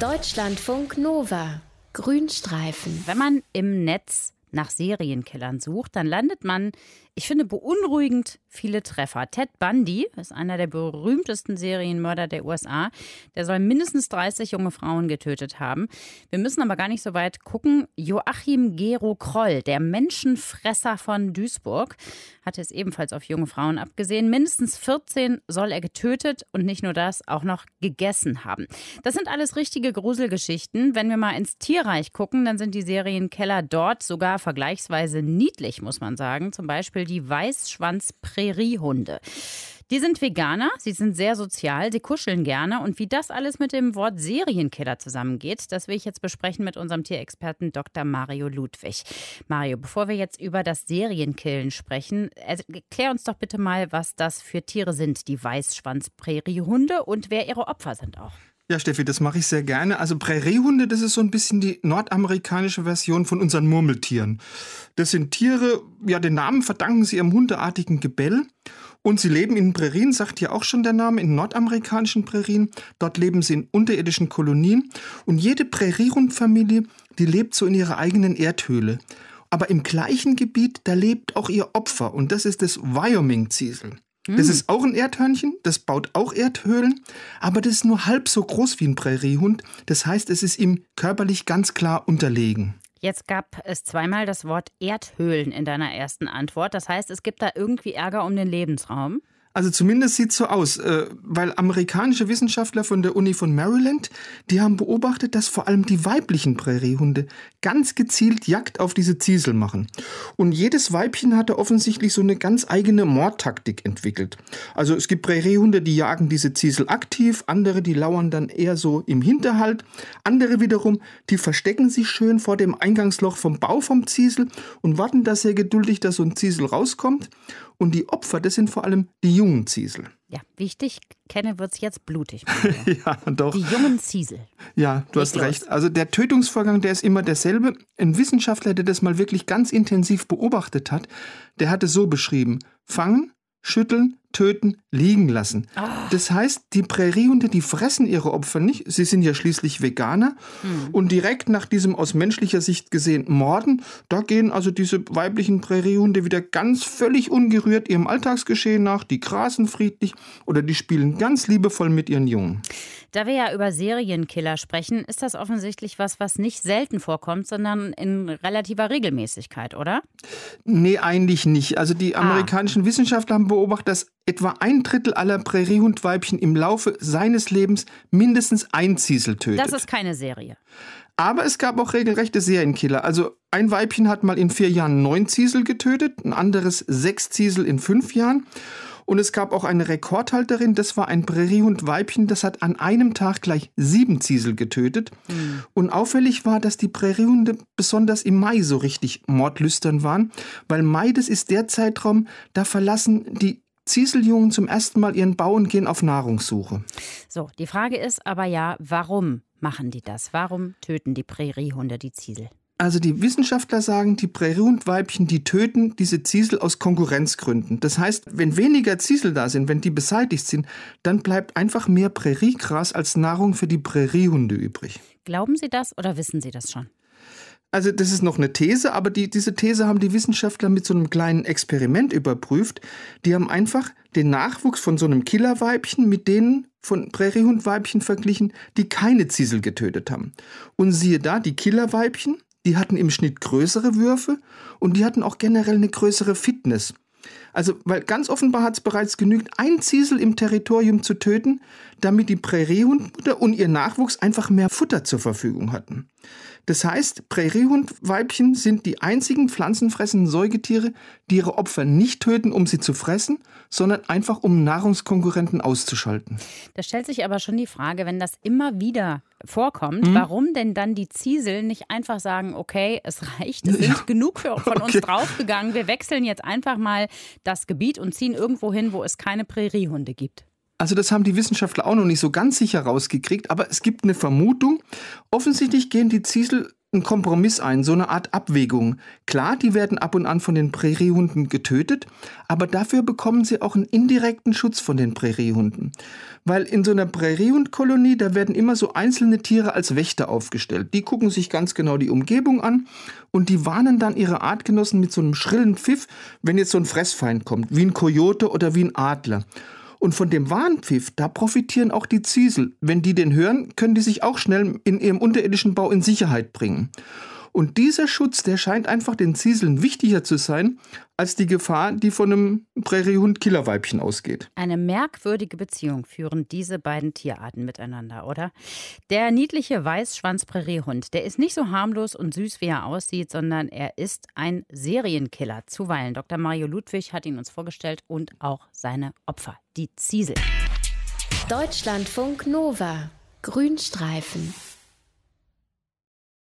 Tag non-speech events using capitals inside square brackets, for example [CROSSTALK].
Deutschlandfunk Nova. Grünstreifen. Wenn man im Netz nach Serienkillern sucht, dann landet man, ich finde, beunruhigend viele Treffer. Ted Bundy ist einer der berühmtesten Serienmörder der USA. Der soll mindestens 30 junge Frauen getötet haben. Wir müssen aber gar nicht so weit gucken. Joachim Gero Kroll, der Menschenfresser von Duisburg, hatte es ebenfalls auf junge Frauen abgesehen. Mindestens 14 soll er getötet und nicht nur das, auch noch gegessen haben. Das sind alles richtige Gruselgeschichten. Wenn wir mal ins Tierreich gucken, dann sind die Serienkeller dort sogar vergleichsweise niedlich, muss man sagen. Zum Beispiel die Weißschwanz-Präriehunde. Die sind Veganer, sie sind sehr sozial, sie kuscheln gerne. Und wie das alles mit dem Wort Serienkiller zusammengeht, das will ich jetzt besprechen mit unserem Tierexperten Dr. Mario Ludwig. Mario, bevor wir jetzt über das Serienkillen sprechen, erklär uns doch bitte mal, was das für Tiere sind, die Weißschwanz-Präriehunde und wer ihre Opfer sind auch. Ja, Steffi, das mache ich sehr gerne. Also Präriehunde, das ist so ein bisschen die nordamerikanische Version von unseren Murmeltieren. Das sind Tiere, ja, den Namen verdanken sie ihrem hundeartigen Gebell. Und sie leben in Prärien, sagt hier auch schon der Name, in nordamerikanischen Prärien. Dort leben sie in unterirdischen Kolonien. Und jede Prärierhundfamilie, die lebt so in ihrer eigenen Erdhöhle. Aber im gleichen Gebiet, da lebt auch ihr Opfer. Und das ist das Wyoming-Ziesel. Das ist auch ein Erdhörnchen, das baut auch Erdhöhlen, aber das ist nur halb so groß wie ein Präriehund. Das heißt, es ist ihm körperlich ganz klar unterlegen. Jetzt gab es zweimal das Wort Erdhöhlen in deiner ersten Antwort. Das heißt, es gibt da irgendwie Ärger um den Lebensraum? Also zumindest sieht es so aus, äh, weil amerikanische Wissenschaftler von der Uni von Maryland, die haben beobachtet, dass vor allem die weiblichen Präriehunde ganz gezielt Jagd auf diese Ziesel machen. Und jedes Weibchen hatte offensichtlich so eine ganz eigene Mordtaktik entwickelt. Also es gibt Präriehunde, die jagen diese Ziesel aktiv, andere, die lauern dann eher so im Hinterhalt, andere wiederum, die verstecken sich schön vor dem Eingangsloch vom Bau vom Ziesel und warten da sehr geduldig, dass so ein Ziesel rauskommt. Und die Opfer, das sind vor allem die jungen Ziesel. Ja, wie ich dich kenne, wird es jetzt blutig. [LAUGHS] ja, doch. Die jungen Ziesel. Ja, du hast recht. Also der Tötungsvorgang, der ist immer derselbe. Ein Wissenschaftler, der das mal wirklich ganz intensiv beobachtet hat, der hat es so beschrieben. Fangen, schütteln, töten, liegen lassen. Oh. Das heißt, die Präriehunde, die fressen ihre Opfer nicht. Sie sind ja schließlich Veganer. Hm. Und direkt nach diesem aus menschlicher Sicht gesehen Morden, da gehen also diese weiblichen Präriehunde wieder ganz völlig ungerührt ihrem Alltagsgeschehen nach. Die grasen friedlich oder die spielen ganz liebevoll mit ihren Jungen. Da wir ja über Serienkiller sprechen, ist das offensichtlich was, was nicht selten vorkommt, sondern in relativer Regelmäßigkeit, oder? Nee, eigentlich nicht. Also die ah. amerikanischen ah. Wissenschaftler haben beobachtet, dass etwa ein Drittel aller Präriehundweibchen im Laufe seines Lebens mindestens ein Ziesel tötet. Das ist keine Serie. Aber es gab auch regelrechte Serienkiller. Also ein Weibchen hat mal in vier Jahren neun Ziesel getötet, ein anderes sechs Ziesel in fünf Jahren. Und es gab auch eine Rekordhalterin, das war ein Präriehund-Weibchen, das hat an einem Tag gleich sieben Ziesel getötet. Mhm. Und auffällig war, dass die Präriehunde besonders im Mai so richtig mordlüstern waren, weil Mai, das ist der Zeitraum, da verlassen die Zieseljungen zum ersten Mal ihren Bau und gehen auf Nahrungssuche. So, die Frage ist aber ja, warum machen die das? Warum töten die Präriehunde die Ziesel? Also die Wissenschaftler sagen, die Präriehundweibchen, die töten diese Ziesel aus Konkurrenzgründen. Das heißt, wenn weniger Ziesel da sind, wenn die beseitigt sind, dann bleibt einfach mehr Präriegras als Nahrung für die Präriehunde übrig. Glauben Sie das oder wissen Sie das schon? Also das ist noch eine These, aber die, diese These haben die Wissenschaftler mit so einem kleinen Experiment überprüft. Die haben einfach den Nachwuchs von so einem Killerweibchen mit denen von Präriehundweibchen verglichen, die keine Ziesel getötet haben. Und siehe da, die Killerweibchen, die hatten im Schnitt größere Würfe und die hatten auch generell eine größere Fitness. Also, weil ganz offenbar hat es bereits genügt, ein Ziesel im Territorium zu töten, damit die Präriehundmutter und ihr Nachwuchs einfach mehr Futter zur Verfügung hatten. Das heißt, Präriehundweibchen sind die einzigen pflanzenfressenden Säugetiere, die ihre Opfer nicht töten, um sie zu fressen, sondern einfach um Nahrungskonkurrenten auszuschalten. Da stellt sich aber schon die Frage, wenn das immer wieder vorkommt, mhm. warum denn dann die Ziesel nicht einfach sagen, okay, es reicht, es sind ja. genug für, von okay. uns draufgegangen, wir wechseln jetzt einfach mal das Gebiet und ziehen irgendwo hin, wo es keine Präriehunde gibt. Also das haben die Wissenschaftler auch noch nicht so ganz sicher rausgekriegt, aber es gibt eine Vermutung. Offensichtlich gehen die Ziesel einen Kompromiss ein, so eine Art Abwägung. Klar, die werden ab und an von den Präriehunden getötet, aber dafür bekommen sie auch einen indirekten Schutz von den Präriehunden. Weil in so einer Präriehundkolonie, da werden immer so einzelne Tiere als Wächter aufgestellt. Die gucken sich ganz genau die Umgebung an und die warnen dann ihre Artgenossen mit so einem schrillen Pfiff, wenn jetzt so ein Fressfeind kommt, wie ein Kojote oder wie ein Adler. Und von dem Warnpfiff, da profitieren auch die Ziesel. Wenn die den hören, können die sich auch schnell in ihrem unterirdischen Bau in Sicherheit bringen. Und dieser Schutz, der scheint einfach den Zieseln wichtiger zu sein, als die Gefahr, die von einem Präriehund-Killerweibchen ausgeht. Eine merkwürdige Beziehung führen diese beiden Tierarten miteinander, oder? Der niedliche Weißschwanz-Präriehund, der ist nicht so harmlos und süß, wie er aussieht, sondern er ist ein Serienkiller. Zuweilen. Dr. Mario Ludwig hat ihn uns vorgestellt und auch seine Opfer, die Ziesel. Deutschlandfunk Nova. Grünstreifen.